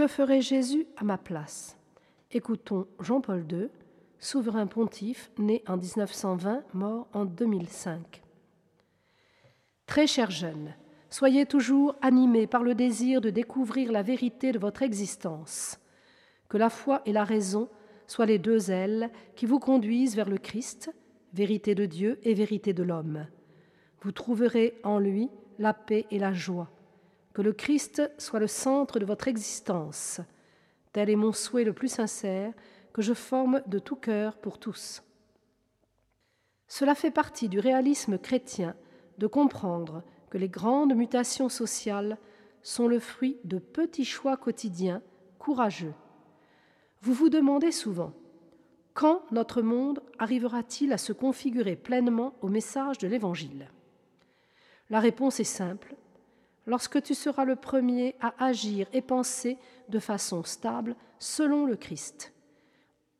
Que ferait Jésus à ma place? Écoutons Jean-Paul II, souverain pontife, né en 1920, mort en 2005. Très chers jeunes, soyez toujours animés par le désir de découvrir la vérité de votre existence. Que la foi et la raison soient les deux ailes qui vous conduisent vers le Christ, vérité de Dieu et vérité de l'homme. Vous trouverez en lui la paix et la joie. Que le Christ soit le centre de votre existence. Tel est mon souhait le plus sincère que je forme de tout cœur pour tous. Cela fait partie du réalisme chrétien de comprendre que les grandes mutations sociales sont le fruit de petits choix quotidiens courageux. Vous vous demandez souvent quand notre monde arrivera-t-il à se configurer pleinement au message de l'Évangile? La réponse est simple. Lorsque tu seras le premier à agir et penser de façon stable selon le Christ,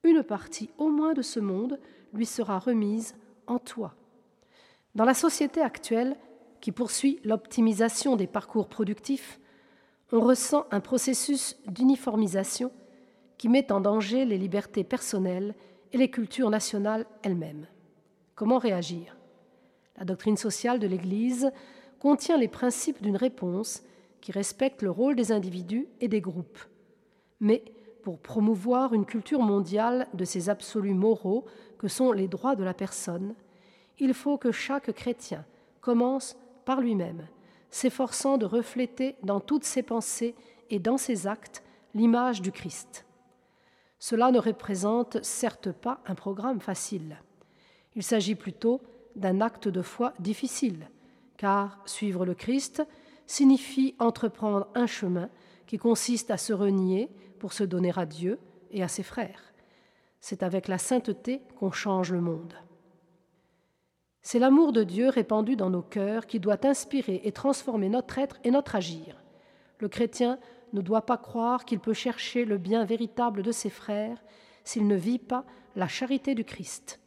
une partie au moins de ce monde lui sera remise en toi. Dans la société actuelle, qui poursuit l'optimisation des parcours productifs, on ressent un processus d'uniformisation qui met en danger les libertés personnelles et les cultures nationales elles-mêmes. Comment réagir? La doctrine sociale de l'Église contient les principes d'une réponse qui respecte le rôle des individus et des groupes. Mais pour promouvoir une culture mondiale de ces absolus moraux que sont les droits de la personne, il faut que chaque chrétien commence par lui-même, s'efforçant de refléter dans toutes ses pensées et dans ses actes l'image du Christ. Cela ne représente certes pas un programme facile. Il s'agit plutôt d'un acte de foi difficile, car suivre le Christ signifie entreprendre un chemin qui consiste à se renier pour se donner à Dieu et à ses frères. C'est avec la sainteté qu'on change le monde. C'est l'amour de Dieu répandu dans nos cœurs qui doit inspirer et transformer notre être et notre agir. Le chrétien ne doit pas croire qu'il peut chercher le bien véritable de ses frères s'il ne vit pas la charité du Christ.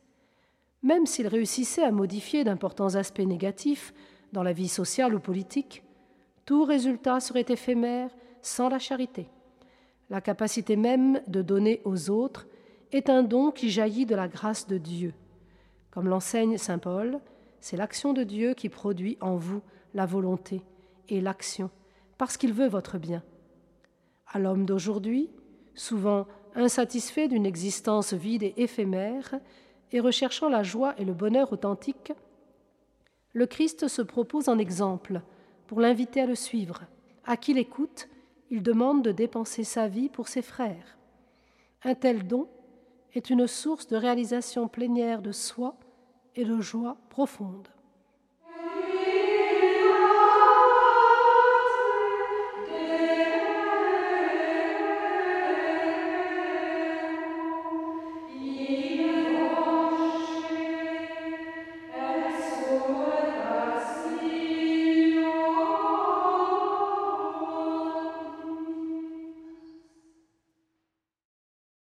Même s'il réussissait à modifier d'importants aspects négatifs dans la vie sociale ou politique, tout résultat serait éphémère sans la charité. La capacité même de donner aux autres est un don qui jaillit de la grâce de Dieu. Comme l'enseigne Saint Paul, c'est l'action de Dieu qui produit en vous la volonté et l'action, parce qu'il veut votre bien à l'homme d'aujourd'hui, souvent insatisfait d'une existence vide et éphémère, et recherchant la joie et le bonheur authentique, le Christ se propose en exemple pour l'inviter à le suivre. À qui l'écoute, il demande de dépenser sa vie pour ses frères. Un tel don est une source de réalisation plénière de soi et de joie profonde.